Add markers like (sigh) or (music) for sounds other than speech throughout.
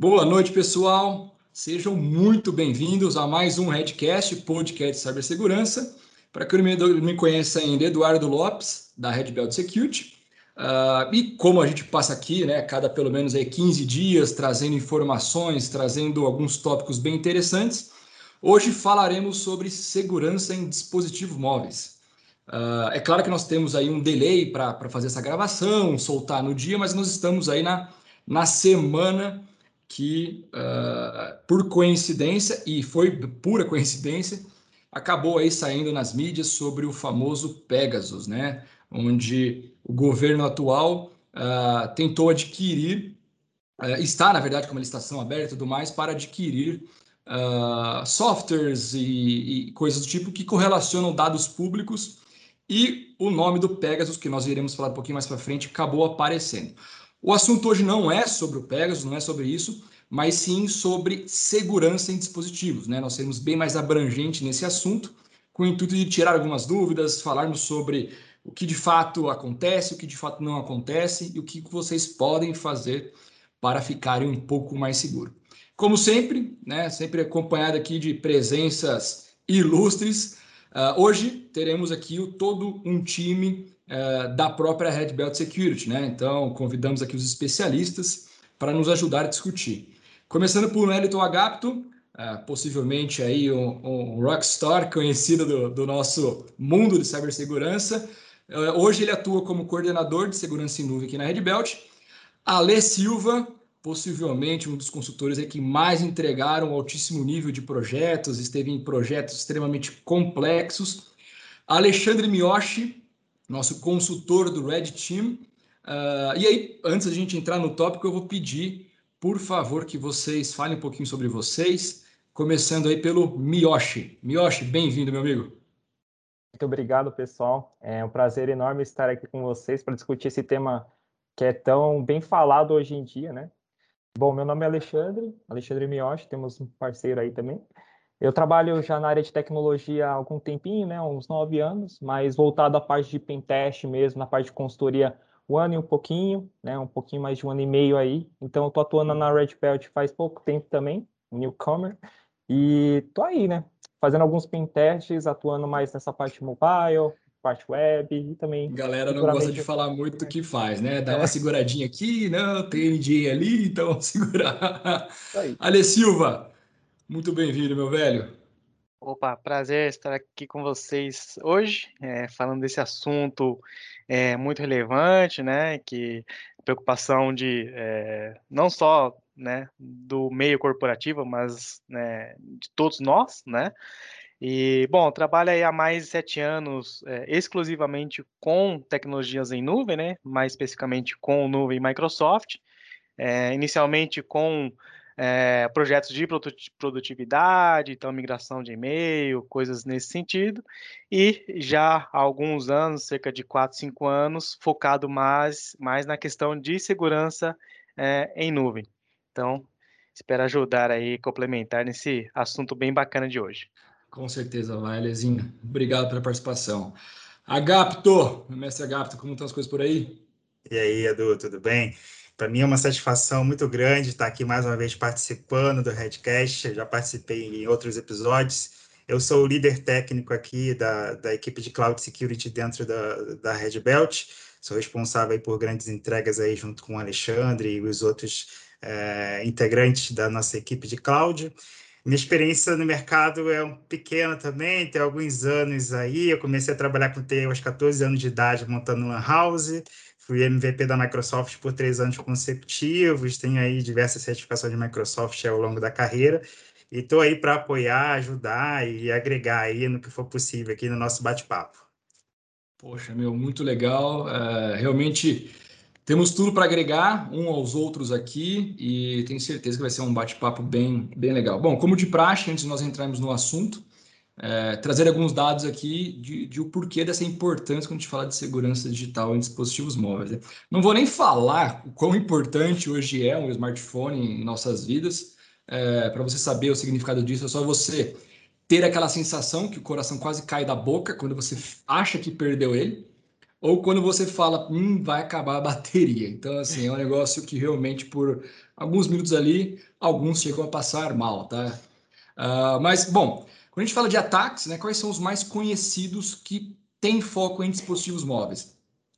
Boa noite, pessoal. Sejam muito bem-vindos a mais um Redcast, podcast de cibersegurança. Para quem não me conhece ainda, Eduardo Lopes, da Red Belt Security. Uh, e como a gente passa aqui, né, cada pelo menos aí 15 dias, trazendo informações, trazendo alguns tópicos bem interessantes, hoje falaremos sobre segurança em dispositivos móveis. Uh, é claro que nós temos aí um delay para fazer essa gravação, soltar no dia, mas nós estamos aí na, na semana que, uh, por coincidência, e foi pura coincidência, acabou aí saindo nas mídias sobre o famoso Pegasus, né? Onde o governo atual uh, tentou adquirir, uh, está, na verdade, com uma licitação aberta e tudo mais, para adquirir softwares e, e coisas do tipo que correlacionam dados públicos e o nome do Pegasus, que nós iremos falar um pouquinho mais para frente, acabou aparecendo. O assunto hoje não é sobre o Pegasus, não é sobre isso, mas sim sobre segurança em dispositivos. Né? Nós seremos bem mais abrangentes nesse assunto, com o intuito de tirar algumas dúvidas, falarmos sobre o que de fato acontece, o que de fato não acontece e o que vocês podem fazer para ficarem um pouco mais seguros. Como sempre, né, sempre acompanhado aqui de presenças ilustres, uh, hoje teremos aqui o, todo um time uh, da própria Red Belt Security, né? Então, convidamos aqui os especialistas para nos ajudar a discutir. Começando por Wellington Agapto, uh, possivelmente aí um, um rockstar conhecido do, do, nosso mundo de cibersegurança. Uh, hoje ele atua como coordenador de segurança em nuvem aqui na Red Belt. Ale Silva, possivelmente um dos consultores aí que mais entregaram altíssimo nível de projetos, esteve em projetos extremamente complexos. Alexandre Miyoshi, nosso consultor do Red Team. Uh, e aí, antes da gente entrar no tópico, eu vou pedir por favor, que vocês falem um pouquinho sobre vocês, começando aí pelo Miyoshi. Miyoshi, bem-vindo, meu amigo. Muito obrigado, pessoal. É um prazer enorme estar aqui com vocês para discutir esse tema que é tão bem falado hoje em dia, né? Bom, meu nome é Alexandre, Alexandre Miyoshi, temos um parceiro aí também. Eu trabalho já na área de tecnologia há algum tempinho, né, uns nove anos, mas voltado à parte de pentest mesmo, na parte de consultoria um ano e um pouquinho, né? Um pouquinho mais de um ano e meio aí. Então, eu tô atuando na Red Belt faz pouco tempo também, newcomer. E tô aí, né? Fazendo alguns pen tests, atuando mais nessa parte mobile, parte web e também. Galera não gosta de falar muito do que faz, né? Dá uma seguradinha aqui, não, tem NJ ali, então vamos segurar. Ale Silva, muito bem-vindo, meu velho. Opa, prazer estar aqui com vocês hoje, é, falando desse assunto é, muito relevante, né? Que preocupação de é, não só né, do meio corporativo, mas né, de todos nós, né? E, bom, trabalho aí há mais de sete anos é, exclusivamente com tecnologias em nuvem, né? Mais especificamente com nuvem Microsoft. É, inicialmente com é, projetos de produtividade, então migração de e-mail, coisas nesse sentido, e já há alguns anos, cerca de 4, 5 anos, focado mais, mais na questão de segurança é, em nuvem. Então, espero ajudar aí, complementar nesse assunto bem bacana de hoje. Com certeza vai, Lezinha. Obrigado pela participação. Agapto, mestre Agapto, como estão as coisas por aí? E aí, Edu, tudo bem? Para mim é uma satisfação muito grande estar aqui mais uma vez participando do Redcast. Eu já participei em outros episódios. Eu sou o líder técnico aqui da, da equipe de Cloud Security dentro da, da Red Belt. Sou responsável por grandes entregas aí junto com o Alexandre e os outros é, integrantes da nossa equipe de Cloud. Minha experiência no mercado é um pequena também, tem alguns anos aí. Eu comecei a trabalhar com TI aos 14 anos de idade, montando uma house fui MVP da Microsoft por três anos consecutivos, tenho aí diversas certificações de Microsoft ao longo da carreira, e estou aí para apoiar, ajudar e agregar aí no que for possível aqui no nosso bate-papo. Poxa, meu, muito legal. É, realmente temos tudo para agregar um aos outros aqui e tenho certeza que vai ser um bate-papo bem, bem legal. Bom, como de praxe, antes de nós entrarmos no assunto, é, trazer alguns dados aqui de, de, o porquê dessa importância quando a gente fala de segurança digital em dispositivos móveis. Né? Não vou nem falar o quão importante hoje é um smartphone em nossas vidas. É, Para você saber o significado disso, é só você ter aquela sensação que o coração quase cai da boca quando você acha que perdeu ele. Ou quando você fala, hum, vai acabar a bateria. Então, assim, é um negócio que realmente por alguns minutos ali, alguns chegam a passar mal, tá? Uh, mas, bom, quando a gente fala de ataques, né, quais são os mais conhecidos que têm foco em dispositivos móveis?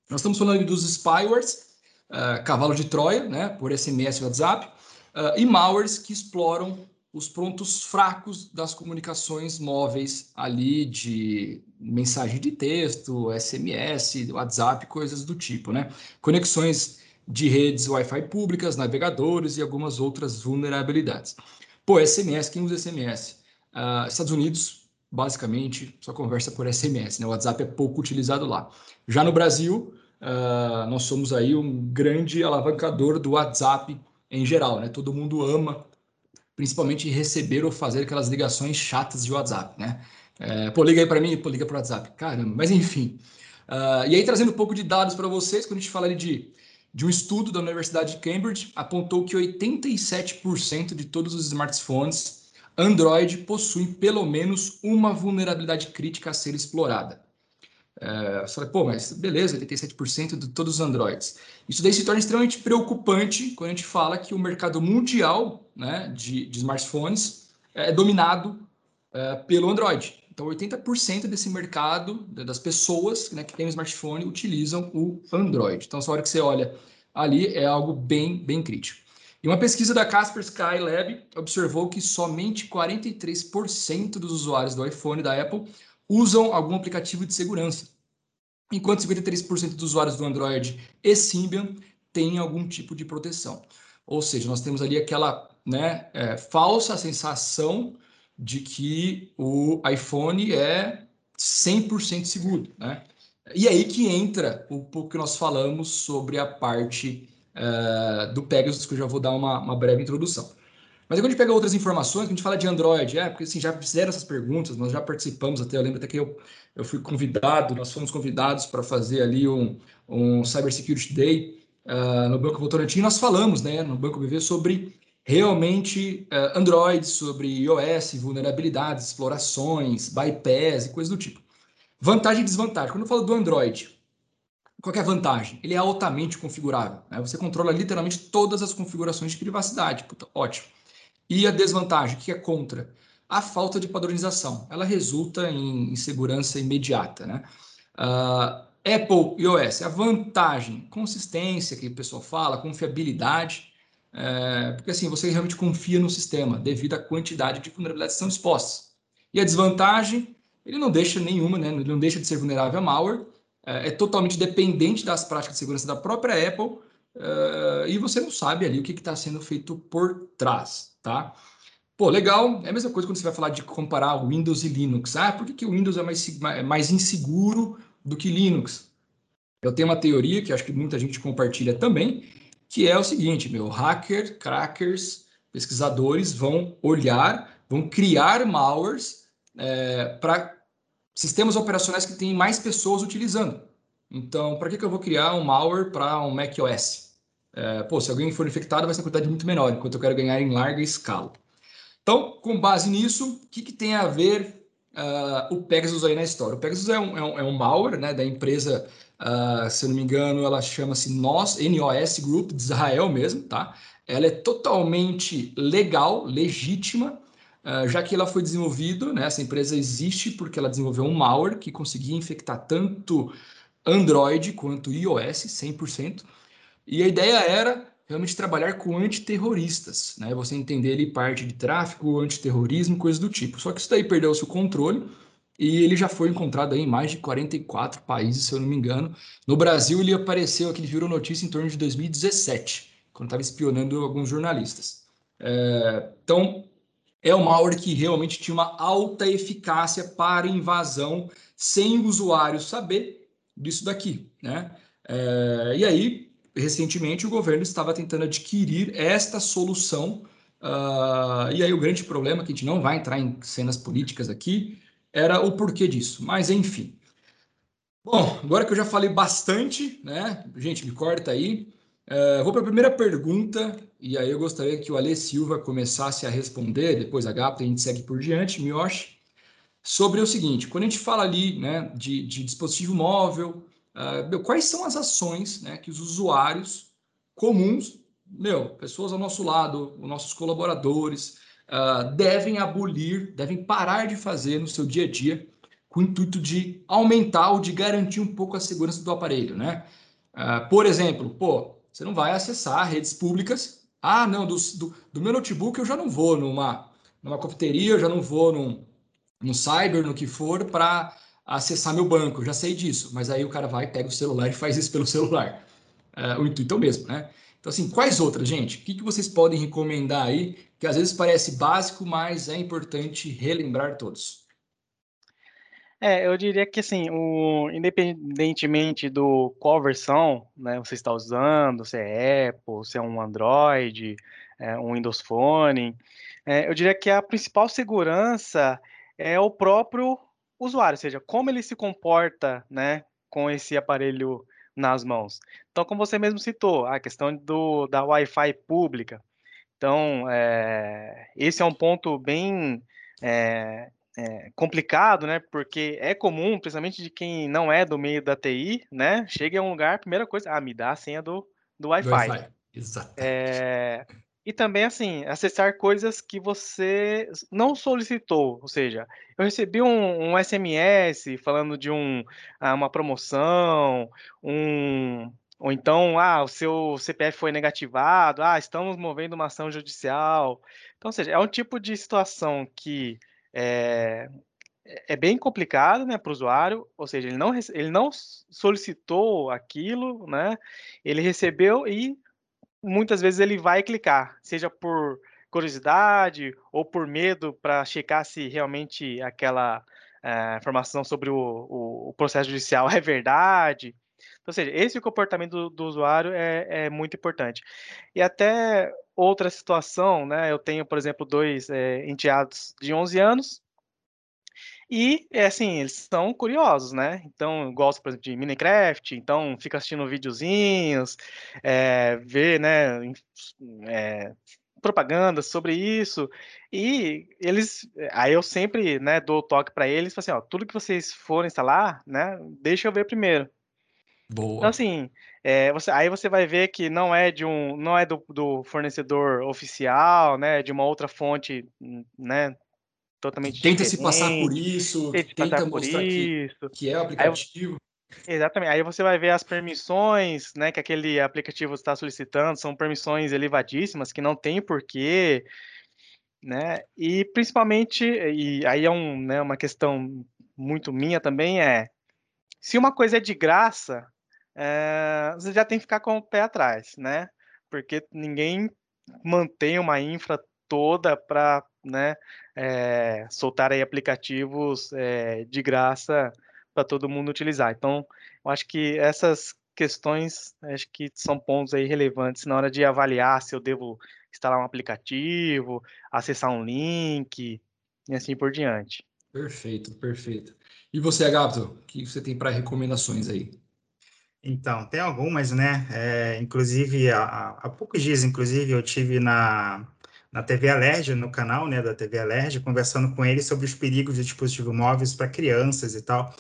Nós estamos falando dos spywares, uh, cavalo de Troia, né, por SMS e WhatsApp, uh, e malwares que exploram os pontos fracos das comunicações móveis ali de mensagem de texto, SMS, WhatsApp, coisas do tipo, né? Conexões de redes Wi-Fi públicas, navegadores e algumas outras vulnerabilidades. Pô, SMS, quem usa SMS? Uh, Estados Unidos, basicamente, só conversa por SMS, né? O WhatsApp é pouco utilizado lá. Já no Brasil, uh, nós somos aí um grande alavancador do WhatsApp em geral, né? Todo mundo ama principalmente receber ou fazer aquelas ligações chatas de WhatsApp, né? É, pô, liga aí para mim, pô, liga para o WhatsApp. Caramba, mas enfim. Uh, e aí, trazendo um pouco de dados para vocês, quando a gente fala de, de um estudo da Universidade de Cambridge, apontou que 87% de todos os smartphones Android possuem pelo menos uma vulnerabilidade crítica a ser explorada. É, você fala, pô, mas beleza, 87% de todos os Androids. Isso daí se torna extremamente preocupante quando a gente fala que o mercado mundial né, de, de smartphones é dominado é, pelo Android. Então, 80% desse mercado, das pessoas né, que têm um smartphone, utilizam o Android. Então, essa hora que você olha ali, é algo bem, bem crítico. E uma pesquisa da Casper Sky Lab observou que somente 43% dos usuários do iPhone da Apple usam algum aplicativo de segurança, enquanto 53% dos usuários do Android e Symbian têm algum tipo de proteção. Ou seja, nós temos ali aquela né, é, falsa sensação de que o iPhone é 100% seguro. Né? E aí que entra o pouco que nós falamos sobre a parte uh, do Pegasus, que eu já vou dar uma, uma breve introdução. Mas quando a gente pega outras informações, quando a gente fala de Android, é, porque assim, já fizeram essas perguntas, nós já participamos até, eu lembro até que eu, eu fui convidado, nós fomos convidados para fazer ali um, um Cybersecurity Day uh, no Banco Votorantim, nós falamos, né, no Banco BV sobre realmente uh, Android, sobre iOS, vulnerabilidades, explorações, bypass e coisas do tipo. Vantagem e desvantagem. Quando eu falo do Android, qual é a vantagem? Ele é altamente configurável. Né? Você controla literalmente todas as configurações de privacidade. Puta, ótimo. E a desvantagem, que é contra? A falta de padronização. Ela resulta em insegurança imediata. Né? Uh, Apple iOS, a vantagem, consistência que o pessoal fala, confiabilidade, é, porque assim, você realmente confia no sistema devido à quantidade de vulnerabilidades que são expostas. E a desvantagem, ele não deixa nenhuma, né? ele não deixa de ser vulnerável a malware, é, é totalmente dependente das práticas de segurança da própria Apple, é, e você não sabe ali o que está sendo feito por trás tá? Pô, legal. É a mesma coisa quando você vai falar de comparar Windows e Linux. Ah, por que, que o Windows é mais, é mais inseguro do que Linux? Eu tenho uma teoria que acho que muita gente compartilha também, que é o seguinte, meu, hacker, crackers, pesquisadores vão olhar, vão criar malwares é, para sistemas operacionais que têm mais pessoas utilizando. Então, para que, que eu vou criar um malware para um macOS? É, pô, se alguém for infectado, vai ser uma quantidade muito menor, enquanto eu quero ganhar em larga escala. Então, com base nisso, o que, que tem a ver uh, o Pegasus aí na história? O Pegasus é um, é um, é um malware né, da empresa, uh, se eu não me engano, ela chama-se NOS, NOS Group, de Israel mesmo, tá? Ela é totalmente legal, legítima, uh, já que ela foi desenvolvida, né, essa empresa existe porque ela desenvolveu um malware que conseguia infectar tanto Android quanto iOS, 100%. E a ideia era realmente trabalhar com antiterroristas, né? Você entender ali parte de tráfico, antiterrorismo, coisas do tipo. Só que isso daí perdeu-se o controle e ele já foi encontrado em mais de 44 países, se eu não me engano. No Brasil ele apareceu aqui, ele virou notícia em torno de 2017, quando estava espionando alguns jornalistas. É, então, é um malware que realmente tinha uma alta eficácia para invasão sem o usuário saber disso daqui, né? É, e aí, recentemente o governo estava tentando adquirir esta solução. Uh, e aí o grande problema, que a gente não vai entrar em cenas políticas aqui, era o porquê disso. Mas enfim. Bom, agora que eu já falei bastante, né? Gente, me corta aí. Uh, vou para a primeira pergunta, e aí eu gostaria que o Ale Silva começasse a responder, depois a Gapta, a gente segue por diante, Miyoshi, sobre o seguinte, quando a gente fala ali né, de, de dispositivo móvel, uh, quais são as ações né, que os usuários comuns, meu, pessoas ao nosso lado, os nossos colaboradores, uh, devem abolir, devem parar de fazer no seu dia a dia com o intuito de aumentar ou de garantir um pouco a segurança do aparelho, né? Uh, por exemplo, pô, você não vai acessar redes públicas. Ah, não, do, do, do, meu notebook eu já não vou numa, numa cafeteria, eu já não vou num, num cyber, no que for, para acessar meu banco. Eu já sei disso. Mas aí o cara vai, pega o celular e faz isso pelo celular. Uh, o intuito é o mesmo, né? Então, assim, quais outras, gente? O que, que vocês podem recomendar aí, que às vezes parece básico, mas é importante relembrar todos? É, eu diria que assim, o, independentemente do qual versão né, você está usando, se é Apple, se é um Android, é, um Windows Phone, é, eu diria que a principal segurança é o próprio usuário, ou seja, como ele se comporta né, com esse aparelho nas mãos. Então, como você mesmo citou, a questão do, da Wi-Fi pública. Então, é, esse é um ponto bem é, é, complicado, né? Porque é comum, principalmente de quem não é do meio da TI, né? Chega em um lugar, primeira coisa, ah, me dá a senha do, do Wi-Fi. Wi Exato. É, e também, assim, acessar coisas que você não solicitou. Ou seja, eu recebi um, um SMS falando de um, ah, uma promoção, um, ou então, ah, o seu CPF foi negativado, ah, estamos movendo uma ação judicial. Então, ou seja, é um tipo de situação que é, é bem complicado né, para o usuário, ou seja, ele não, ele não solicitou aquilo, né, ele recebeu e muitas vezes ele vai clicar, seja por curiosidade ou por medo para checar se realmente aquela é, informação sobre o, o, o, processo judicial (laughs) é verdade. Ou seja, esse comportamento do, do usuário é, é, muito importante. E até outra situação, né? Eu tenho, por exemplo, dois é, enteados de 11 anos e, é assim, eles são curiosos, né? Então, gostam, por exemplo, de Minecraft, então fica assistindo videozinhos, é, vê, né, é, propagandas sobre isso, e eles, aí eu sempre, né, dou toque para eles, assim, ó, tudo que vocês forem instalar, né, deixa eu ver primeiro. Boa. Então, assim, é, você, aí você vai ver que não é de um, não é do, do fornecedor oficial, né, de uma outra fonte, né, totalmente Tenta se passar por isso, tenta, tenta mostrar que, que, é o aplicativo. Aí, exatamente. Aí você vai ver as permissões, né, que aquele aplicativo está solicitando, são permissões elevadíssimas que não tem porquê, né? E principalmente, e aí é um, né, uma questão muito minha também é, se uma coisa é de graça, é, você já tem que ficar com o pé atrás, né? Porque ninguém mantém uma infra toda para né, é, soltar aí aplicativos é, de graça para todo mundo utilizar. Então, eu acho que essas questões acho que são pontos aí relevantes na hora de avaliar se eu devo instalar um aplicativo, acessar um link e assim por diante. Perfeito, perfeito. E você, Agato, o que você tem para recomendações aí? Então, tem algumas, né? É, inclusive, há, há poucos dias, inclusive, eu tive na, na TV Alerj, no canal né, da TV Alerj, conversando com ele sobre os perigos de dispositivos móveis para crianças e tal.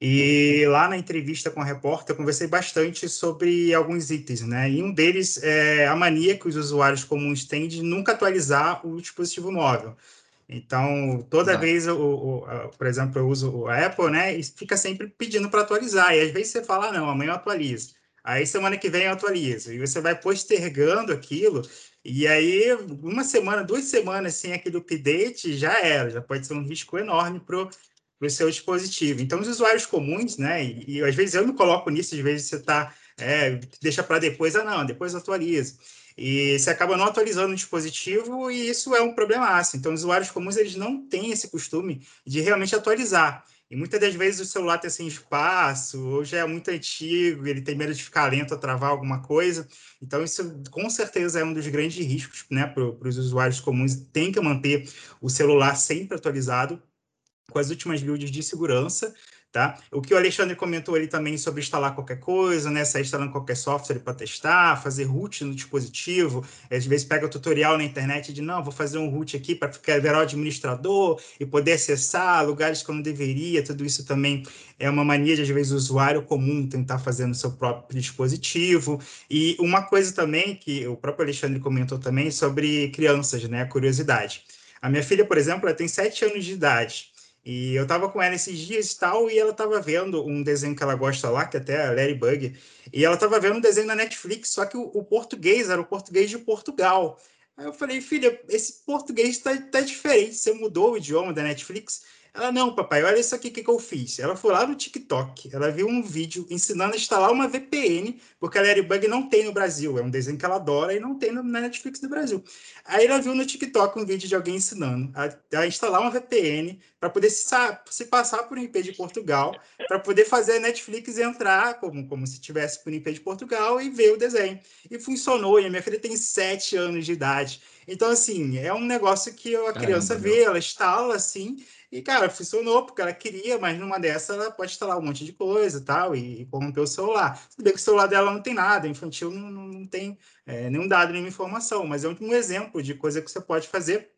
E lá na entrevista com o repórter, eu conversei bastante sobre alguns itens, né? E um deles é a mania que os usuários comuns têm de nunca atualizar o dispositivo móvel. Então, toda Exato. vez, eu, por exemplo, eu uso o Apple, né? E fica sempre pedindo para atualizar. E às vezes você fala, não, amanhã eu atualizo. Aí semana que vem eu atualizo. E você vai postergando aquilo e aí, uma semana, duas semanas sem aquele update, já era, já pode ser um risco enorme para o seu dispositivo. Então, os usuários comuns, né, e, e, às vezes eu me coloco nisso, às vezes você está, é, deixa para depois, ah, não, depois atualiza. E você acaba não atualizando o dispositivo e isso é um problema. Então, os usuários comuns, eles não têm esse costume de realmente atualizar. E muitas das vezes o celular está sem espaço, ou já é muito antigo, ele tem medo de ficar lento a travar alguma coisa. Então, isso com certeza é um dos grandes riscos né, para os usuários comuns. Tem que manter o celular sempre atualizado com as últimas builds de segurança, Tá? O que o Alexandre comentou ali também sobre instalar qualquer coisa, né? Sair instalando qualquer software para testar, fazer root no dispositivo. Às vezes pega o tutorial na internet de não, vou fazer um root aqui para ficar virar o administrador e poder acessar lugares que eu não deveria. Tudo isso também é uma mania de, às vezes, o usuário comum tentar fazer no seu próprio dispositivo. E uma coisa também que o próprio Alexandre comentou também sobre crianças, né? A curiosidade. A minha filha, por exemplo, ela tem sete anos de idade. E eu tava com ela esses dias e tal, e ela tava vendo um desenho que ela gosta lá, que até é a Ladybug, e ela tava vendo um desenho na Netflix, só que o, o português era o português de Portugal. Aí eu falei, filha, esse português tá, tá diferente, você mudou o idioma da Netflix? Ela, não, papai, olha isso aqui que, que eu fiz. Ela foi lá no TikTok, ela viu um vídeo ensinando a instalar uma VPN, porque a Ladybug não tem no Brasil, é um desenho que ela adora e não tem na Netflix do Brasil. Aí ela viu no TikTok um vídeo de alguém ensinando a, a instalar uma VPN para poder se, se, passar por um IP de Portugal, para poder fazer a Netflix entrar como, como se tivesse por um IP de Portugal e ver o desenho. E funcionou, e a minha filha tem sete anos de idade. Então, assim, é um negócio que a criança Caramba, vê, ela instala assim, e, cara, funcionou, porque ela queria, mas numa dessa ela pode instalar um monte de coisa tal, e, e corromper o celular. Tudo bem que o celular dela não tem nada, infantil não, não tem é, nenhum dado, nenhuma informação, mas é um exemplo de coisa que você pode fazer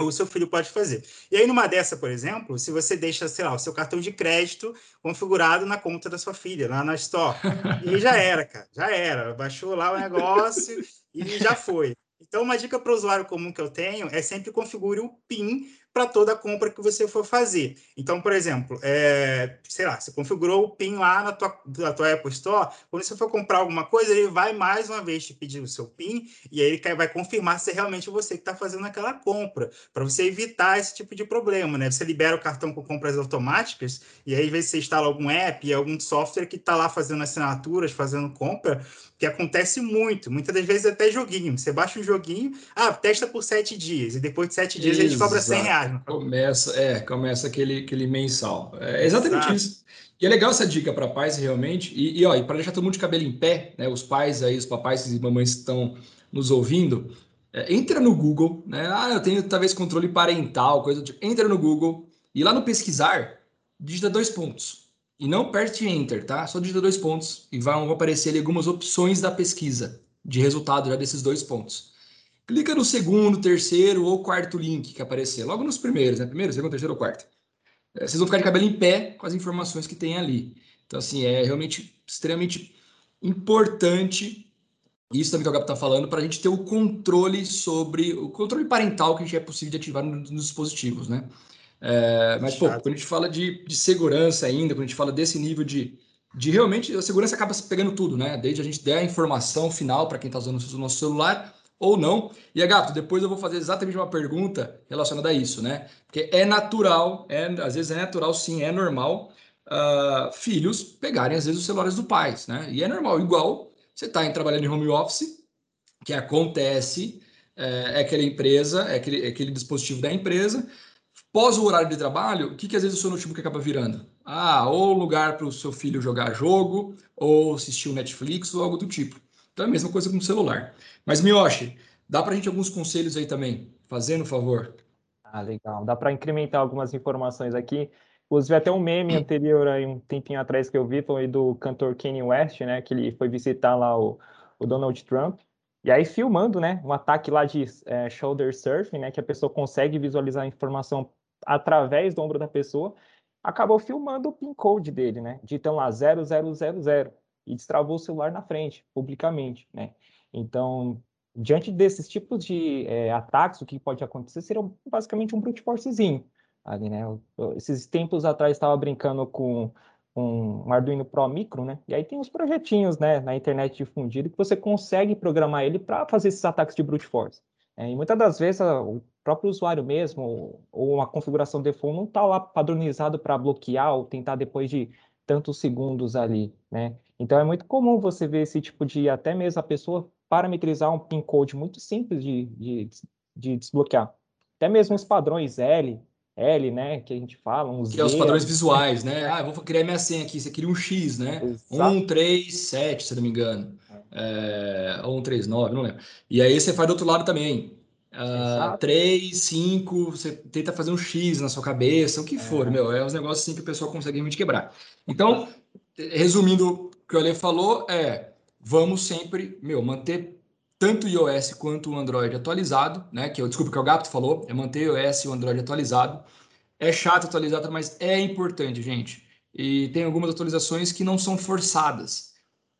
ou o seu filho pode fazer. E aí, numa dessa, por exemplo, se você deixa, sei lá, o seu cartão de crédito configurado na conta da sua filha, lá na Store, e já (laughs) era, cara, já era. Baixou lá o negócio e já foi. Então, uma dica para o usuário comum que eu tenho é sempre configure o PIN para toda compra que você for fazer. Então, por exemplo, é, sei lá, você configurou o PIN lá na tua, na tua Apple Store, quando você for comprar alguma coisa, ele vai mais uma vez te pedir o seu PIN e aí ele vai confirmar se é realmente você que está fazendo aquela compra, para você evitar esse tipo de problema, né? Você libera o cartão com compras automáticas e aí às vezes você instala algum app, algum software que está lá fazendo assinaturas, fazendo compra, que acontece muito, muitas das vezes até joguinho. Você baixa um joguinho, ah, testa por sete dias, e depois de sete dias Exato. gente cobra 100 reais. Começa, é, começa aquele, aquele mensal. É exatamente Exato. isso. E é legal essa dica para pais realmente, e, e, ó, e para deixar todo mundo de cabelo em pé, né, os pais aí, os papais e mamães que estão nos ouvindo, é, entra no Google, né, ah, eu tenho talvez controle parental, coisa do tipo, entra no Google, e lá no pesquisar, digita dois pontos, e não aperte Enter, tá? Só digita dois pontos e vão aparecer ali algumas opções da pesquisa de resultado já desses dois pontos. Clica no segundo, terceiro ou quarto link que aparecer, logo nos primeiros, né? Primeiro, segundo, terceiro ou quarto. É, vocês vão ficar de cabelo em pé com as informações que tem ali. Então, assim, é realmente extremamente importante isso também que o Gabi está falando, para a gente ter o controle sobre o controle parental que a gente é possível de ativar nos dispositivos, né? É, mas, pô, quando a gente fala de, de segurança ainda, quando a gente fala desse nível de, de realmente, a segurança acaba pegando tudo, né? Desde a gente der a informação final para quem está usando o nosso celular ou não. E, Gato, depois eu vou fazer exatamente uma pergunta relacionada a isso, né? Porque é natural, é, às vezes é natural, sim, é normal uh, filhos pegarem, às vezes, os celulares do pais, né? E é normal, igual você está trabalhando em home office, que acontece, é, é aquela empresa, é aquele, é aquele dispositivo da empresa, Pós o horário de trabalho, o que, que às vezes o seu notebook acaba virando? Ah, ou lugar para o seu filho jogar jogo, ou assistir o Netflix, ou algo do tipo. Então é a mesma coisa com o celular. Mas, Miyoshi, dá para a gente alguns conselhos aí também, fazendo favor. Ah, legal. Dá para incrementar algumas informações aqui. Inclusive, até um meme anterior, aí, um tempinho atrás que eu vi, foi do cantor Kanye West, né? Que ele foi visitar lá o, o Donald Trump. E aí, filmando, né? Um ataque lá de é, shoulder surfing, né? Que a pessoa consegue visualizar a informação através do ombro da pessoa, acabou filmando o PIN code dele, né? Digitando lá 0000 e destravou o celular na frente, publicamente, né? Então, diante desses tipos de é, ataques, o que pode acontecer seria basicamente um brute forcezinho ali, né? Esses tempos atrás estava brincando com um Arduino Pro Micro, né? E aí tem uns projetinhos, né, na internet difundido que você consegue programar ele para fazer esses ataques de brute force. É, e muitas das vezes o próprio usuário mesmo, ou uma configuração default, não está lá padronizado para bloquear ou tentar depois de tantos segundos ali, né? Então é muito comum você ver esse tipo de, até mesmo a pessoa parametrizar um PIN code muito simples de, de, de desbloquear. Até mesmo os padrões L, L, né, que a gente fala, uns Que é os padrões visuais, né? Ah, vou criar minha senha aqui, você cria um X, né? Exato. 1, 3, 7, se não me engano. É, ou 1, 3, 9, não lembro. E aí você faz do outro lado também. Uh, 3, 5, você tenta fazer um X na sua cabeça, o que é. for, meu, é os negócios assim que o pessoal consegue realmente quebrar. Então, resumindo o que o Ale falou, é vamos sempre, meu, manter tanto o iOS quanto o Android atualizado, né? Que eu desculpa que o Gato falou, é manter o iOS e o Android atualizado. É chato atualizar, mas é importante, gente. E tem algumas atualizações que não são forçadas.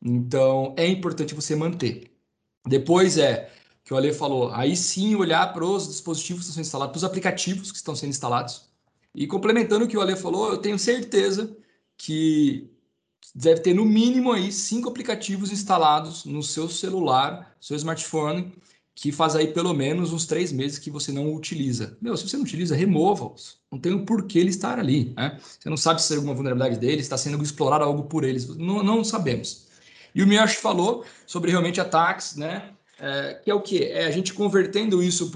Então, é importante você manter. Depois é que o Ale falou, aí sim olhar para os dispositivos que estão sendo instalados, para os aplicativos que estão sendo instalados. E complementando o que o Ale falou, eu tenho certeza que deve ter no mínimo aí cinco aplicativos instalados no seu celular, seu smartphone, que faz aí pelo menos uns três meses que você não utiliza. Meu, se você não utiliza, remova-os. Não tem o um porquê ele estar ali. Né? Você não sabe se é alguma vulnerabilidade dele, está sendo explorado algo por eles. Não, não sabemos. E o Miyashi falou sobre realmente ataques, né? É, que é o que? É a gente convertendo isso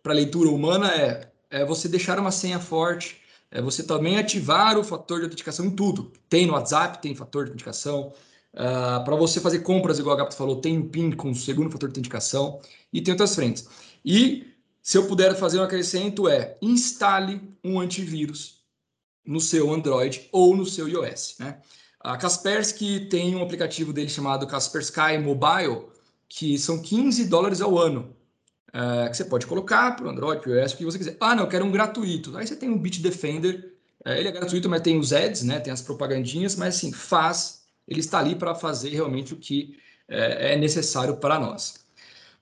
para a leitura humana, é, é você deixar uma senha forte, é você também ativar o fator de autenticação em tudo. Tem no WhatsApp, tem fator de autenticação. Uh, ah, para você fazer compras, igual a Gato falou, tem um PIN com o segundo fator de autenticação e tem outras frentes. E se eu puder fazer um acrescento é instale um antivírus no seu Android ou no seu iOS. Né? A Kaspersky tem um aplicativo dele chamado Kaspersky Mobile, que são 15 dólares ao ano. É, que você pode colocar para o Android, para o iOS, o que você quiser. Ah, não, eu quero um gratuito. Aí você tem o Bitdefender, é, ele é gratuito, mas tem os ads, né? Tem as propagandinhas, mas assim, faz, ele está ali para fazer realmente o que é, é necessário para nós.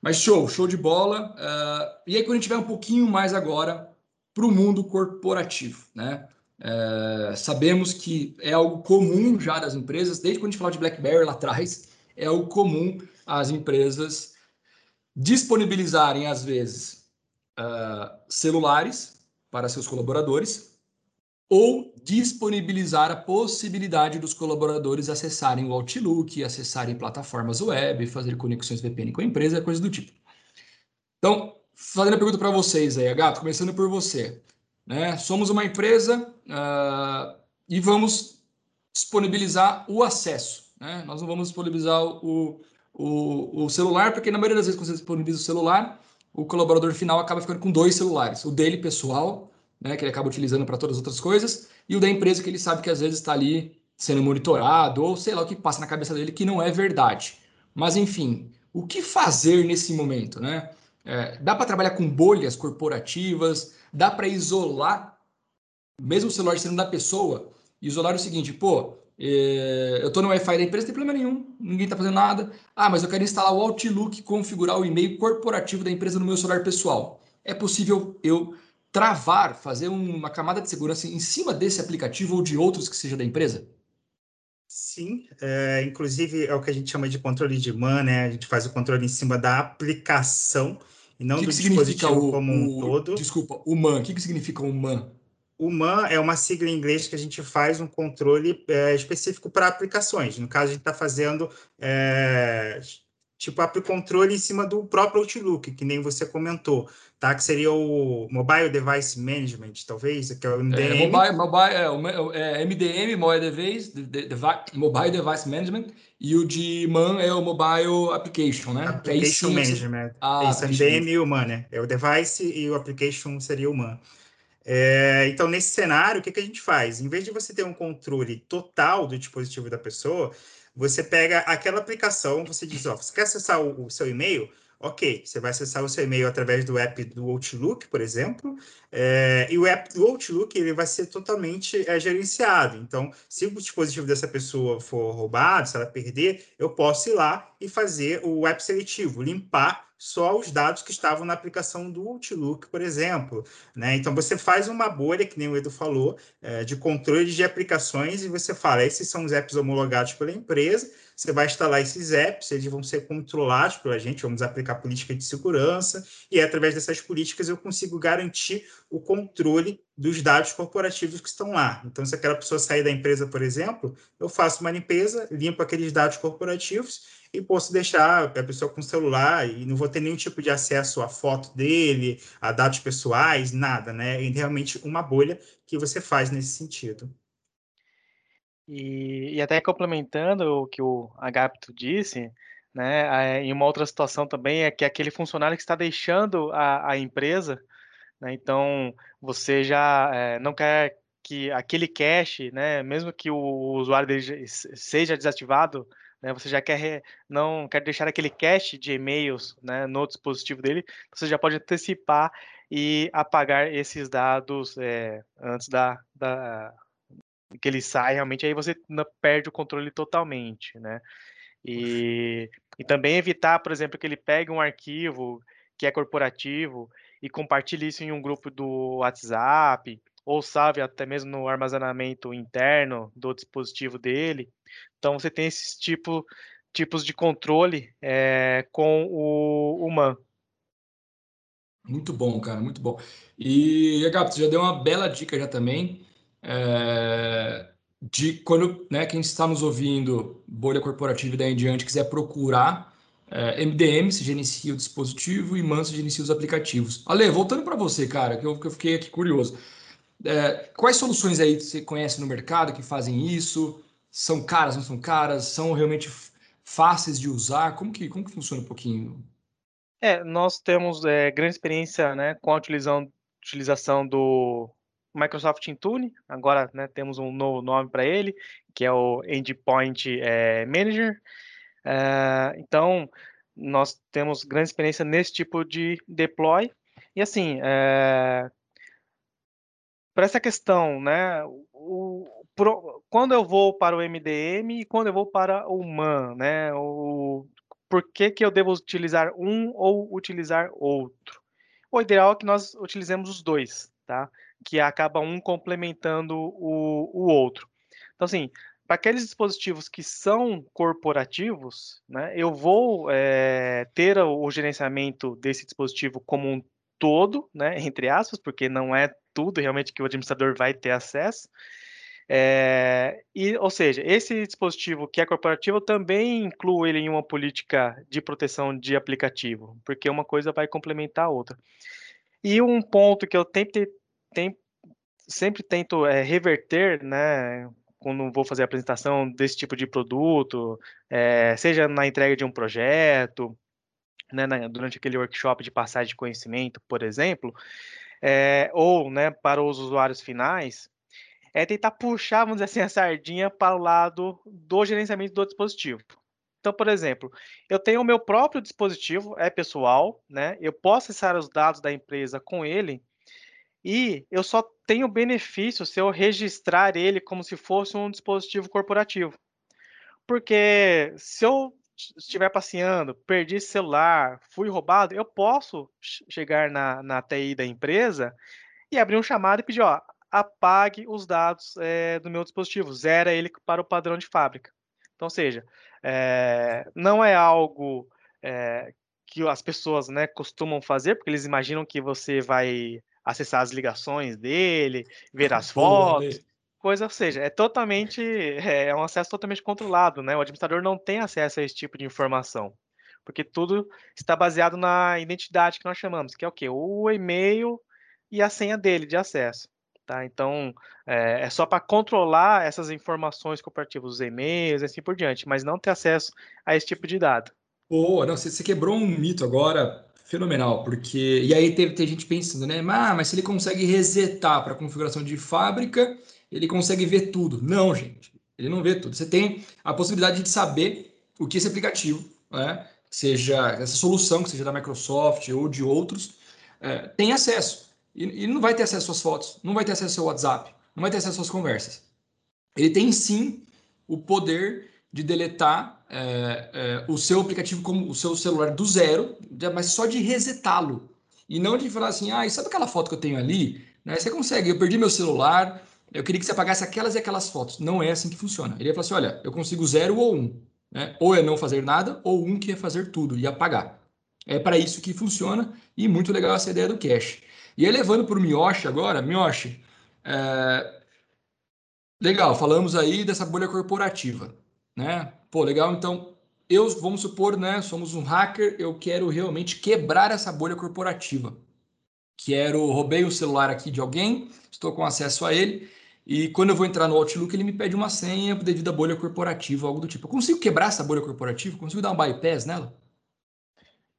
Mas show, show de bola. Uh, e aí, quando a gente vai um pouquinho mais agora para o mundo corporativo, né? Sabemos que é algo comum já das empresas, desde quando a gente falou de BlackBerry lá atrás, é algo comum as empresas disponibilizarem, às vezes, uh, celulares para seus colaboradores ou disponibilizar a possibilidade dos colaboradores acessarem o Outlook, acessarem plataformas web, fazer conexões VPN com a empresa, coisa do tipo. Então, fazendo a pergunta para vocês aí, Gato, começando por você. Né? Somos uma empresa uh, e vamos disponibilizar o acesso. Né? Nós não vamos disponibilizar o, o, o celular, porque na maioria das vezes, quando você disponibiliza o celular, o colaborador final acaba ficando com dois celulares: o dele pessoal, né, que ele acaba utilizando para todas as outras coisas, e o da empresa, que ele sabe que às vezes está ali sendo monitorado, ou sei lá o que passa na cabeça dele, que não é verdade. Mas, enfim, o que fazer nesse momento? Né? É, dá para trabalhar com bolhas corporativas, dá para isolar, mesmo o celular sendo da pessoa, isolar o seguinte, pô, eu estou no Wi-Fi da empresa, não tem problema nenhum, ninguém está fazendo nada. Ah, mas eu quero instalar o Outlook, configurar o e-mail corporativo da empresa no meu celular pessoal. É possível eu travar, fazer uma camada de segurança em cima desse aplicativo ou de outros que seja da empresa? Sim, é, inclusive é o que a gente chama de controle de MAN, né? A gente faz o controle em cima da aplicação e não que do que dispositivo o, como um o, todo. Desculpa, o MAN, o que, que significa o MAN? O MAN é uma sigla em inglês que a gente faz um controle é, específico para aplicações. No caso, a gente está fazendo é, tipo app controle em cima do próprio Outlook, que nem você comentou, tá? Que seria o Mobile Device Management, talvez, que é o MDM. É, mobile, mobile, é, é, MDM, Mobile Device, Mobile Device Management, e o de MAN é o Mobile Application, né? Application Management. Você... Ah, Isso, MDM e o MAN, né? É o Device e o Application seria o MAN. É, então, nesse cenário, o que, que a gente faz? Em vez de você ter um controle total do dispositivo da pessoa, você pega aquela aplicação, você diz, ó, você quer acessar o, o seu e-mail? Ok, você vai acessar o seu e-mail através do app do Outlook, por exemplo, é, e o app do Outlook ele vai ser totalmente é, gerenciado. Então, se o dispositivo dessa pessoa for roubado, se ela perder, eu posso ir lá e fazer o app seletivo, limpar só os dados que estavam na aplicação do Outlook, por exemplo. Né? Então, você faz uma bolha, que nem o Edu falou, é, de controle de aplicações e você fala, esses são os apps homologados pela empresa, você vai instalar esses apps, eles vão ser controlados pela gente, vamos aplicar política de segurança, e através dessas políticas eu consigo garantir o controle dos dados corporativos que estão lá. Então, se aquela pessoa sair da empresa, por exemplo, eu faço uma limpeza, limpo aqueles dados corporativos e posso deixar a pessoa com o celular e não vou ter nenhum tipo de acesso à foto dele, a dados pessoais, nada, né? É realmente uma bolha que você faz nesse sentido. E, e até complementando o que o Agapto disse, né? Em uma outra situação também é que aquele funcionário que está deixando a, a empresa, né? Então você já é, não quer que aquele cache, né? Mesmo que o usuário dele seja desativado, né? Você já quer não quer deixar aquele cache de e-mails, né? No dispositivo dele, você já pode antecipar e apagar esses dados é, antes da, da que ele sai realmente aí você perde o controle totalmente, né? E, e também evitar, por exemplo, que ele pegue um arquivo que é corporativo e compartilhe isso em um grupo do WhatsApp ou salve até mesmo no armazenamento interno do dispositivo dele. Então você tem esses tipo, tipos de controle é, com o, o MAN. Muito bom, cara, muito bom. E, você já deu uma bela dica já também. É, de quando né, quem está nos ouvindo, bolha corporativa e daí em diante, quiser procurar é, MDM, se gerencia o dispositivo, e MAN se gerencia os aplicativos. Ale, voltando para você, cara, que eu, que eu, fiquei aqui curioso. É, quais soluções aí você conhece no mercado que fazem isso? São caras, não são caras? São realmente fáceis de usar? Como que, como que funciona um pouquinho? É, nós temos é, grande experiência né, com a utilização, utilização do Microsoft Intune, agora né, temos um novo nome para ele, que é o Endpoint é, Manager. É, então, nós temos grande experiência nesse tipo de deploy. E assim, é, para essa questão, né, o, pro, quando eu vou para o MDM e quando eu vou para o MAN, né, o, por que, que eu devo utilizar um ou utilizar outro? O ideal é que nós utilizemos os dois, tá? Que acaba um complementando o, o outro. Então, assim, para aqueles dispositivos que são corporativos, né, eu vou é, ter o, gerenciamento desse dispositivo como um todo, né, (laughs) entre aspas, porque não é tudo realmente que o administrador vai ter acesso. É, e, ou seja, esse dispositivo que é corporativo também incluo ele em uma política de proteção de aplicativo, porque uma coisa vai complementar a outra. E um ponto que eu sempre tem, sempre tento é, reverter, né, quando vou fazer a apresentação desse tipo de produto, é, seja na entrega de um projeto, né, na, durante aquele workshop de passagem de conhecimento, por exemplo, é, ou né, para os usuários finais, é tentar puxar, vamos dizer assim, a sardinha para o lado do gerenciamento do dispositivo. Então, por exemplo, eu tenho o meu próprio dispositivo, é pessoal, né? Eu posso acessar os dados da empresa com ele, e eu só tenho benefício se eu registrar ele como se fosse um dispositivo corporativo. Porque se eu estiver passeando, perdi celular, fui roubado, eu posso chegar na, na TI da empresa e abrir um chamado e pedir, ó, apague os dados é, do meu dispositivo, zera ele para o padrão de fábrica. Então, ou seja, é, não é algo é, que as pessoas né, costumam fazer, porque eles imaginam que você vai acessar as ligações dele, ver as fotos, coisa, ou seja, é totalmente, (laughs) é, um acesso totalmente controlado, né? O administrador não tem acesso a esse tipo de informação, porque tudo está baseado na identidade que nós chamamos, que é o quê? O e-mail e a senha dele de acesso. Tá? Então, é, é só para controlar essas informações corporativas, os e-mails e assim por diante, mas não ter acesso a esse tipo de dado. Boa, não, você, você quebrou um mito agora fenomenal, porque. E aí teve, teve gente pensando, né? Ah, mas se ele consegue resetar para configuração de fábrica, ele consegue ver tudo. Não, gente, ele não vê tudo. Você tem a possibilidade de saber o que esse aplicativo, né? seja essa solução, que seja da Microsoft ou de outros, é, tem acesso. E, e não vai ter acesso às fotos, não vai ter acesso ao seu WhatsApp, não vai ter acesso às conversas. Ele tem sim o poder de deletar é, é, o seu aplicativo como o seu celular do zero, mas só de resetá-lo. E não de falar assim, ah, sabe aquela foto que eu tenho ali? Né, você consegue, eu perdi meu celular, eu queria que você apagasse aquelas e aquelas fotos. Não é assim que funciona. Ele ia falar assim, olha, eu consigo zero ou um. Né? Ou é não fazer nada, ou um que é fazer tudo e apagar. É para isso que funciona e muito legal essa ideia do cache. E aí, levando para o Miyoshi agora, Miyoshi, é... legal, falamos aí dessa bolha corporativa né? Pô, legal, então eu, vamos supor, né, somos um hacker, eu quero realmente quebrar essa bolha corporativa. Quero, roubei o celular aqui de alguém, estou com acesso a ele, e quando eu vou entrar no Outlook, ele me pede uma senha devido à bolha corporativa, algo do tipo. Eu consigo quebrar essa bolha corporativa? Consigo dar um bypass nela?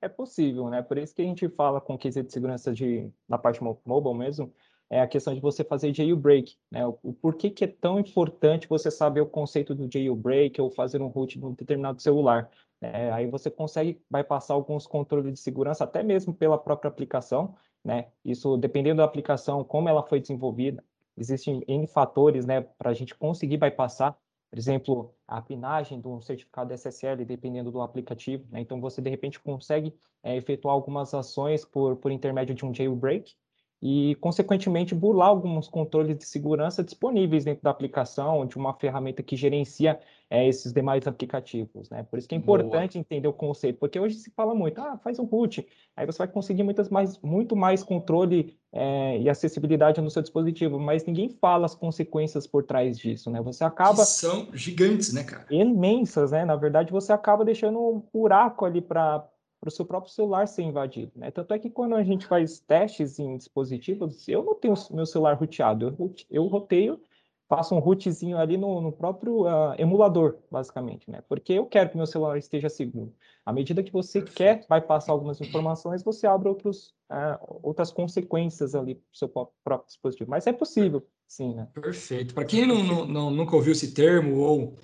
É possível, né? Por isso que a gente fala com quesito de segurança de, na parte mobile mesmo, é a questão de você fazer jailbreak, né? O, o porquê que é tão importante você saber o conceito do jailbreak ou fazer um root num determinado celular. É, aí você consegue bypassar alguns controles de segurança, até mesmo pela própria aplicação, né? Isso dependendo da aplicação, como ela foi desenvolvida, existem N fatores, né, para a gente conseguir bypassar. Por exemplo, a pinagem de um certificado SSL, dependendo do aplicativo. Né? Então, você, de repente, consegue é, efetuar algumas ações por, por intermédio de um jailbreak, e, consequentemente, burlar alguns controles de segurança disponíveis dentro da aplicação, de uma ferramenta que gerencia é, esses demais aplicativos. Né? Por isso que é importante Boa. entender o conceito, porque hoje se fala muito, ah, faz um root, aí você vai conseguir muitas mais, muito mais controle é, e acessibilidade no seu dispositivo, mas ninguém fala as consequências por trás disso, né? Você acaba... Que são gigantes, né, cara? Imensas, né? Na verdade, você acaba deixando um buraco ali para para o seu próprio celular ser invadido. Né? Tanto é que quando a gente faz testes em dispositivos, eu não tenho meu celular roteado, eu, eu roteio, faço um rootzinho ali no, no próprio uh, emulador, basicamente, né? porque eu quero que meu celular esteja seguro. À medida que você quer vai passar algumas informações, você abre outros, uh, outras consequências ali para o seu próprio dispositivo. Mas é possível, sim. Né? Perfeito. Para quem não, não, nunca ouviu esse termo ou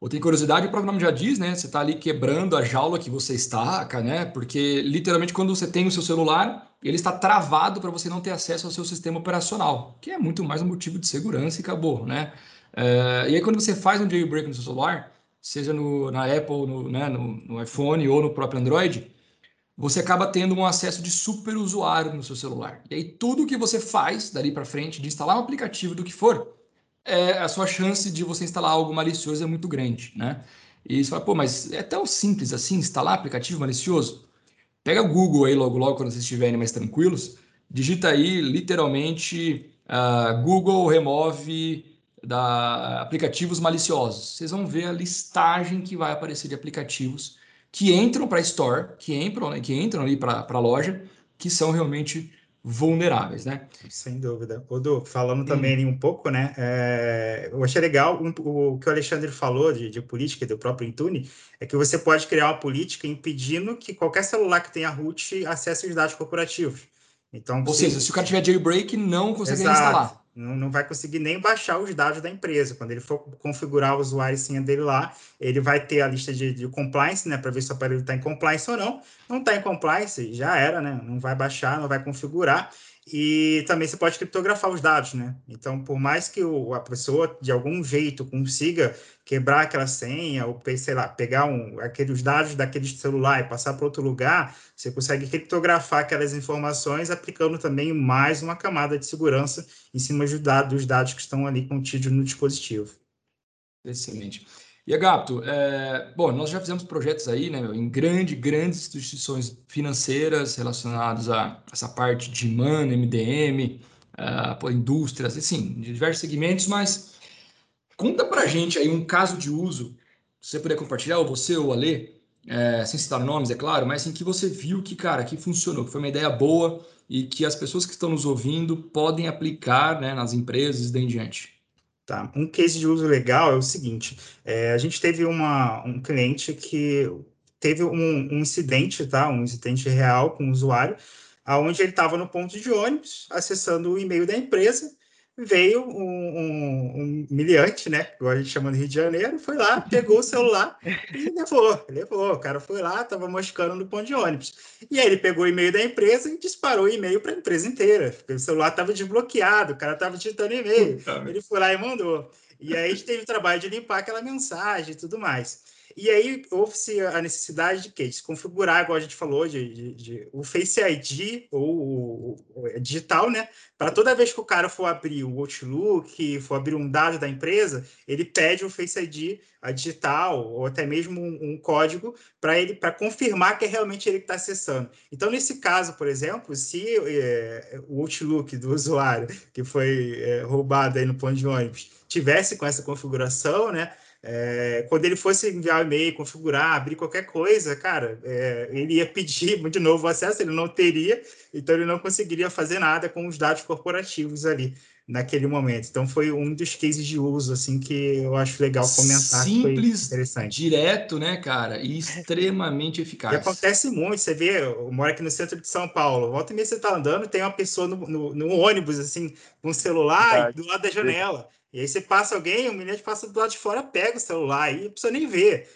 ou tem curiosidade, o próprio nome já diz, né? Você está ali quebrando a jaula que você está, né? Porque literalmente quando você tem o seu celular, ele está travado para você não ter acesso ao seu sistema operacional, que é muito mais um motivo de segurança e acabou, né? É, e aí quando você faz um jailbreak no seu celular, seja no, na Apple, no, né, no, no iPhone ou no próprio Android, você acaba tendo um acesso de super usuário no seu celular. E aí tudo que você faz dali para frente, de instalar um aplicativo do que for, é, a sua chance de você instalar algo malicioso é muito grande, né? E você fala, pô, mas é tão simples assim instalar aplicativo malicioso? Pega o Google aí logo, logo, quando vocês estiverem mais tranquilos, digita aí literalmente uh, Google remove da aplicativos maliciosos. Vocês vão ver a listagem que vai aparecer de aplicativos que entram para a Store, que entram, que entram ali para a loja, que são realmente vulneráveis, né? Sem dúvida. Odo, falando também hum. um pouco, né? É, eu achei legal um, o que o Alexandre falou de, de, política do próprio Intune, é que você pode criar uma política impedindo que qualquer celular que tenha root acesse os dados corporativos. Então, Ou se... seja, se o cara tiver jailbreak, não consegue Exato. instalar não, não vai conseguir nem baixar os dados da empresa. Quando ele for configurar o usuário e senha dele lá, ele vai ter a lista de, de compliance, né, para ver se o aparelho está em compliance ou não. Não está em compliance, já era, né? Não vai baixar, não vai configurar. E também você pode criptografar os dados, né? Então, por mais que o, a pessoa, de algum jeito, consiga quebrar aquela senha, ou, sei lá, pegar um, aqueles dados daquele celular e passar para outro lugar, você consegue criptografar aquelas informações, aplicando também mais uma camada de segurança em cima dos dados, dos dados que estão ali contidos no dispositivo. Excelente. E Agapto, é, bom, nós já fizemos projetos aí, né, em grande, grandes instituições financeiras relacionadas a essa parte de MAN, MDM, uh, indústrias, assim, de diversos segmentos, mas conta pra gente aí um caso de uso, se você puder compartilhar, ou você ou a Lê, é, sem citar nomes, é claro, mas em assim, que você viu que, cara, que funcionou, que foi uma ideia boa e que as pessoas que estão nos ouvindo podem aplicar né, nas empresas e daí em diante. Tá? Um case de uso legal é o seguinte: é, a gente teve uma, um cliente que teve um, um, incidente, tá? um incidente real com o usuário, aonde ele estava no ponto de ônibus, acessando o e-mail da empresa, veio um, um, um miliante, né? Igual a gente chama no Rio de Janeiro, foi lá, pegou o celular e levou. Levou. O cara foi lá, estava moscando no ponto de ônibus. E aí ele pegou o e-mail da empresa e disparou o e-mail para a empresa inteira. Porque o celular estava desbloqueado, o cara estava digitando e-mail. Ele foi lá e mandou. E aí a gente teve o trabalho de limpar aquela mensagem e tudo mais. E aí houve-se a necessidade de quê? De configurar, igual a gente falou, de, de, de o Face ID ou o digital, né? Para toda vez que o cara for abrir o Outlook, for abrir um dado da empresa, ele pede o Face ID a digital ou até mesmo um, um código para ele para confirmar que é realmente ele que está acessando. Então, nesse caso, por exemplo, se é, o Outlook do usuário que foi é, roubado aí no ponto de ônibus tivesse com essa configuração, né? É, quando ele fosse enviar o e-mail, configurar, abrir qualquer coisa, cara, é, ele ia pedir (laughs) de novo o acesso, ele não teria, então ele não conseguiria fazer nada com os dados corporativos ali naquele momento. Então foi um dos cases de uso assim que eu acho legal comentar. Simples, interessante. direto, né, cara, e extremamente eficaz. E acontece muito. Você vê, eu moro aqui no centro de São Paulo. Volta e meia você tá andando, tem uma pessoa no, no, no ônibus assim com um celular do lado da janela. E aí você passa alguém, o menino passa do lado de fora, pega o celular e não precisa nem ver.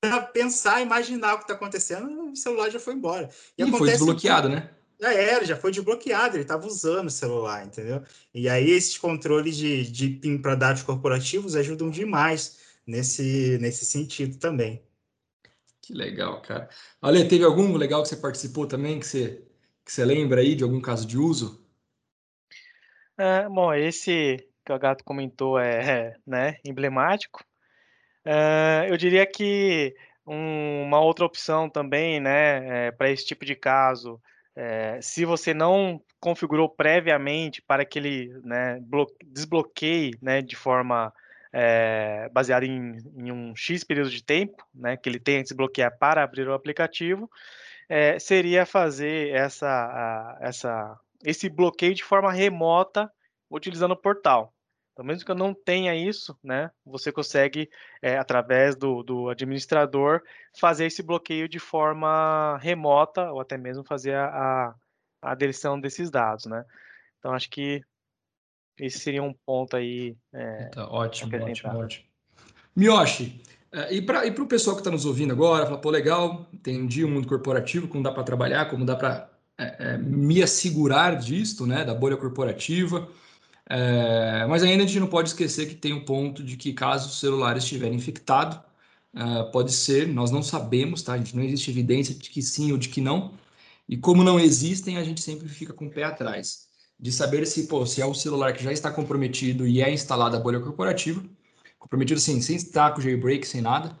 Pra pensar, imaginar o que está acontecendo, o celular já foi embora. E, e foi desbloqueado, né? Já era, já foi desbloqueado, ele estava usando o celular, entendeu? E aí esses controles de, de PIN para dados corporativos ajudam demais nesse, nesse sentido também. Que legal, cara. Olha, teve algum legal que você participou também, que você, que você lembra aí de algum caso de uso? É, bom, esse que o Gato comentou é, (laughs) né, emblemático. É, eu diria que um, uma outra opção também, né, é, para esse tipo de caso, é, se você não configurou previamente para que ele né, desbloqueie né, de forma é, baseada em, em, um X período de tempo, né, que ele tenha que desbloquear para abrir o aplicativo, é, seria fazer essa, a, essa, esse bloqueio de forma remota utilizando o portal. Então, mesmo que eu não tenha isso, né, você consegue, é, através do, do, administrador, fazer esse bloqueio de forma remota ou até mesmo fazer a, a, aderição desses dados, né. Então, acho que esse seria um ponto aí. É, ótimo, ótimo, ótimo. Miyoshi, é, e para o pessoal que está nos ouvindo agora, fala, pô, legal, entendi o mundo corporativo, como dá para trabalhar, como dá para é, me assegurar disto, né, da bolha corporativa. É, mas ainda a gente não pode esquecer que tem o um ponto de que caso o celular estiver infectado, é, pode ser, nós não sabemos, tá? A gente não existe evidência de que sim ou de que não. E como não existem, a gente sempre fica com o pé atrás de saber se, pô, se é um celular que já está comprometido e é instalada a bolha corporativa, comprometido assim, sem estar com jailbreak, sem nada,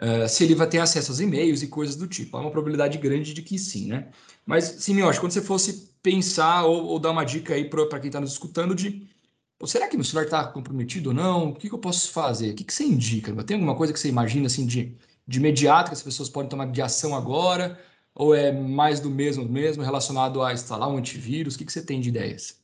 uh, se ele vai ter acesso aos e-mails e coisas do tipo. Há uma probabilidade grande de que sim, né? Mas, sim, eu acho quando você fosse pensar ou, ou dar uma dica aí para quem está nos escutando de será que meu celular está comprometido ou não? O que, que eu posso fazer? O que, que você indica? Tem alguma coisa que você imagina assim de, de imediato que as pessoas podem tomar de ação agora? Ou é mais do mesmo mesmo relacionado a instalar um antivírus? O que, que você tem de ideias?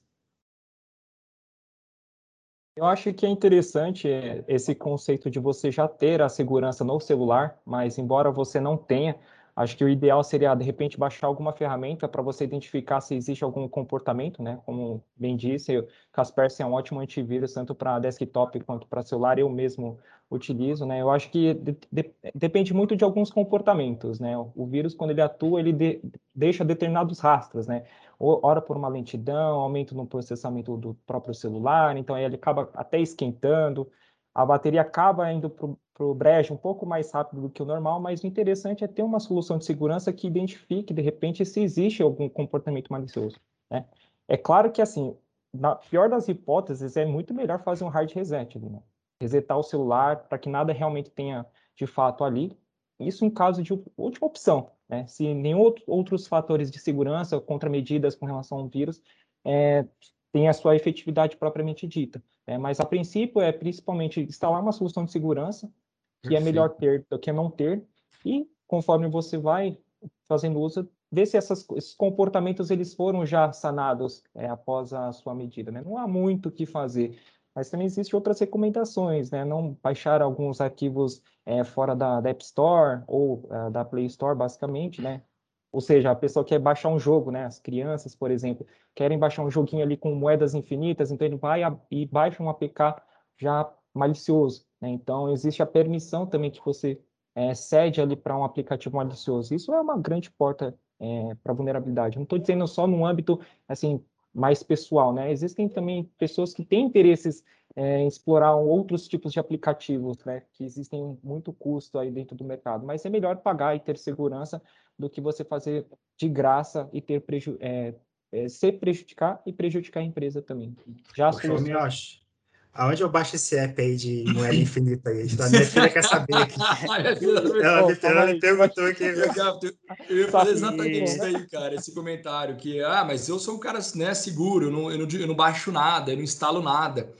Eu acho que é interessante é, esse conceito de você já ter a segurança no celular, mas embora você não tenha, Acho que o ideal seria, de repente, baixar alguma ferramenta para você identificar se existe algum comportamento, né? Como bem disse, o Kaspersky é um ótimo antivírus, tanto para desktop quanto para celular, eu mesmo utilizo, né? Eu acho que de, de, depende muito de alguns comportamentos, né? O vírus, quando ele atua, ele de, deixa determinados rastros, né? Ora por uma lentidão, aumento no processamento do próprio celular, então ele acaba até esquentando, a bateria acaba indo para o brejo um pouco mais rápido do que o normal, mas o interessante é ter uma solução de segurança que identifique, de repente, se existe algum comportamento malicioso. Né? É claro que, assim, na pior das hipóteses, é muito melhor fazer um hard reset, né? resetar o celular para que nada realmente tenha de fato ali. Isso em caso de última opção, né? Se nenhum outro, outros fatores de segurança, contramedidas com relação ao vírus, é, tem a sua efetividade propriamente dita. Né? Mas, a princípio, é principalmente instalar uma solução de segurança, que é melhor ter do que não ter, e conforme você vai fazendo uso, ver se essas, esses comportamentos eles foram já sanados é, após a sua medida. Né? Não há muito o que fazer, mas também existem outras recomendações, né? não baixar alguns arquivos é, fora da, da, App Store ou uh, da Play Store, basicamente, né? Ou seja, a pessoa quer baixar um jogo, né? As crianças, por exemplo, querem baixar um joguinho ali com moedas infinitas, então ele vai e baixa um APK já malicioso. Né? Então, existe a permissão também que você é, cede ali para um aplicativo malicioso. Isso é uma grande porta é, para vulnerabilidade. Não estou dizendo só no âmbito assim mais pessoal, né? Existem também pessoas que têm interesses é, em explorar outros tipos de aplicativos, né? Que existem muito custo aí dentro do mercado, mas é melhor pagar e ter segurança do que você fazer de graça e ter preju é, é, se prejudicar e prejudicar a empresa também. Já Poxa, solução... eu acho. Aonde eu baixo esse app aí de moeda infinita aí? A minha filha quer saber aqui. (laughs) ela, me, ela me perguntou aqui. (laughs) Eu ia fazer exatamente isso aí, cara, esse comentário, que, ah, mas eu sou um cara né, seguro, eu não, eu, não, eu não baixo nada, eu não instalo nada.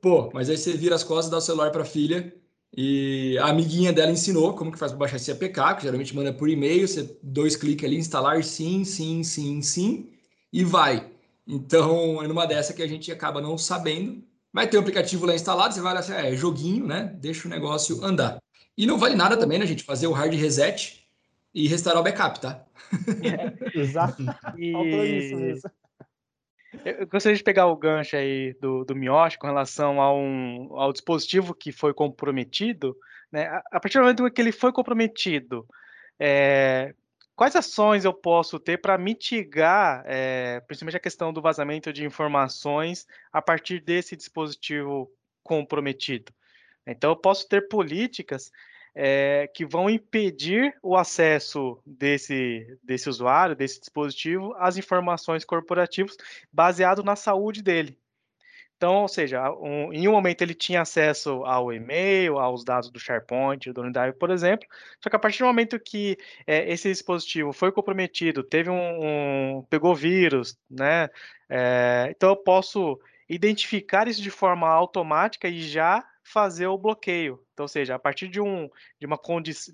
Pô, mas aí você vira as costas, dá o celular para a filha, e a amiguinha dela ensinou como que faz para baixar esse APK, que geralmente manda por e-mail, você dois cliques ali, instalar sim, sim, sim, sim, e vai. Então, é numa dessa que a gente acaba não sabendo. Vai ter um aplicativo lá instalado, você vai lá, assim, é joguinho, né? Deixa o negócio andar. E não vale nada também, né, gente? Fazer o hard reset e restaurar o backup, tá? (laughs) É, exato. (laughs) E... Faltou isso mesmo. Eu gostaria de pegar o gancho aí do, do Mioshi com relação a um, ao dispositivo que foi comprometido. Né? A partir do momento que ele foi comprometido, é, quais ações eu posso ter para mitigar, é, principalmente a questão do vazamento de informações a partir desse dispositivo comprometido? Então, eu posso ter políticas é, que vão impedir o acesso desse, desse usuário, desse dispositivo, às informações corporativas, baseado na saúde dele. Então, ou seja, um, em um momento ele tinha acesso ao e-mail, aos dados do SharePoint, do Unidive, por exemplo, só que a partir do momento que é, esse dispositivo foi comprometido, teve um, um pegou vírus, né? É, então eu posso identificar isso de forma automática e já fazer o bloqueio. Então, ou seja, a partir de um, de uma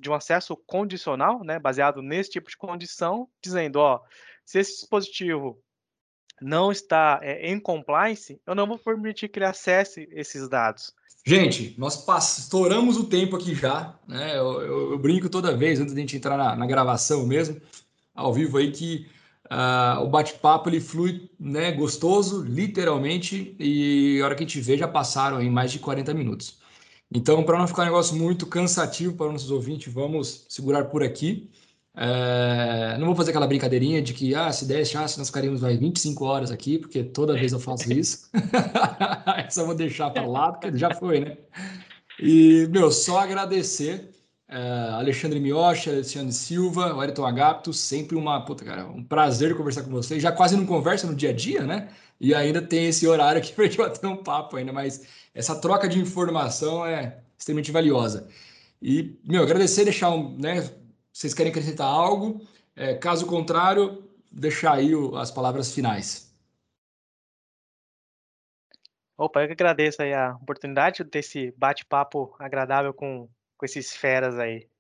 de um acesso condicional, né, baseado nesse tipo de condição, dizendo, ó, se esse dispositivo não está é, em compliance, eu não vou permitir que ele acesse esses dados. Gente, nós estouramos o tempo aqui já, né? Eu, eu, eu, brinco toda vez, antes de a gente entrar na, na gravação mesmo, ao vivo aí, que uh, o bate-papo ele flui né, gostoso, literalmente, e a hora que a gente vê já passaram aí mais de 40 minutos. Então, para não ficar um negócio muito cansativo para os nossos ouvintes, vamos segurar por aqui. É, não vou fazer aquela brincadeirinha de que, ah, se deixasse, nós ficaríamos mais 25 horas aqui, porque toda vez eu faço isso. (laughs) Essa vou deixar para lá, porque já foi, né? E, meu, só agradecer uh, Alexandre Miocha, Alexandre Silva, o Ayrton Agapto, sempre uma, puta, cara, um prazer conversar com vocês. Já quase não conversa no dia a dia, né? E ainda tem esse horário aqui (laughs) para a gente bater um papo ainda, mas essa troca de informação é extremamente valiosa. E, meu, agradecer, deixar um, né? Vocês querem acrescentar algo? É, caso contrário, deixar aí o, as palavras finais. Opa, eu que agradeço aí a oportunidade desse bate-papo agradável com com esses feras aí.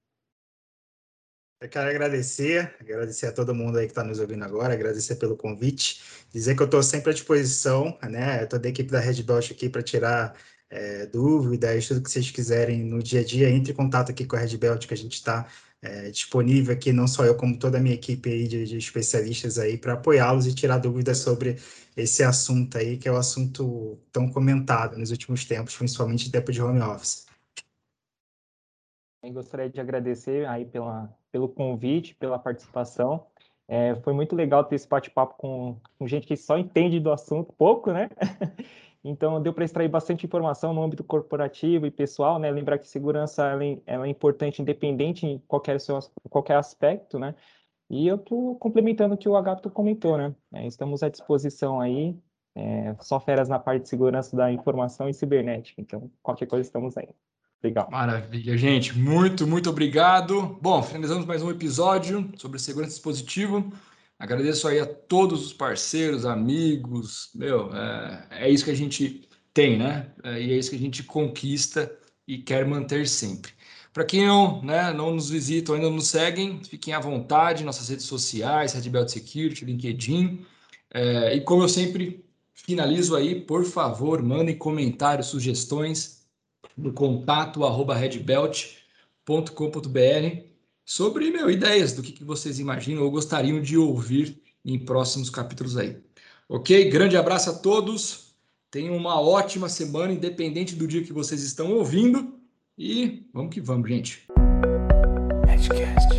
Eu quero agradecer, agradecer a todo mundo aí que está nos ouvindo agora, agradecer pelo convite, dizer que eu estou sempre à disposição, né? Estou da equipe da Red Dot aqui para tirar é, dúvidas, tudo que vocês quiserem no dia a dia, entre em contato aqui com a Red Belt, que a gente está é, disponível aqui, não só eu, como toda a minha equipe aí de, de especialistas aí, para apoiá-los e tirar dúvidas sobre esse assunto aí, que é o um assunto tão comentado nos últimos tempos, principalmente tempo de home office. Gostaria de agradecer aí pela, pelo convite, pela participação. É, foi muito legal ter esse bate-papo com, com, gente que só entende do assunto pouco, né? (laughs) então, deu para extrair bastante informação no âmbito corporativo e pessoal, né? Lembrar que segurança ela é, ela é importante, independente em qualquer, seu, qualquer aspecto, né? E eu estou complementando o que o Agato comentou, né? É, estamos à disposição aí, é, só feras na parte de segurança da informação e cibernética. Então, qualquer coisa estamos aí. Legal. Maravilha, gente. Muito, muito obrigado. Bom, finalizamos mais um episódio sobre segurança dispositivo. Agradeço aí a todos os parceiros, amigos. Meu, é, é isso que a gente tem, né? É, e é isso que a gente conquista e quer manter sempre. Para quem não, né, não nos visita ou ainda não nos seguem, fiquem à vontade, nossas redes sociais, Red Belt Security, LinkedIn. É, e como eu sempre finalizo aí, por favor, mandem comentários, sugestões, no contato arroba redbelt.com.br sobre meu, ideias do que, que vocês imaginam ou gostariam de ouvir em próximos capítulos aí. Ok? Grande abraço a todos. Tenham uma ótima semana, independente do dia que vocês estão ouvindo. E vamos que vamos, gente. Edcast.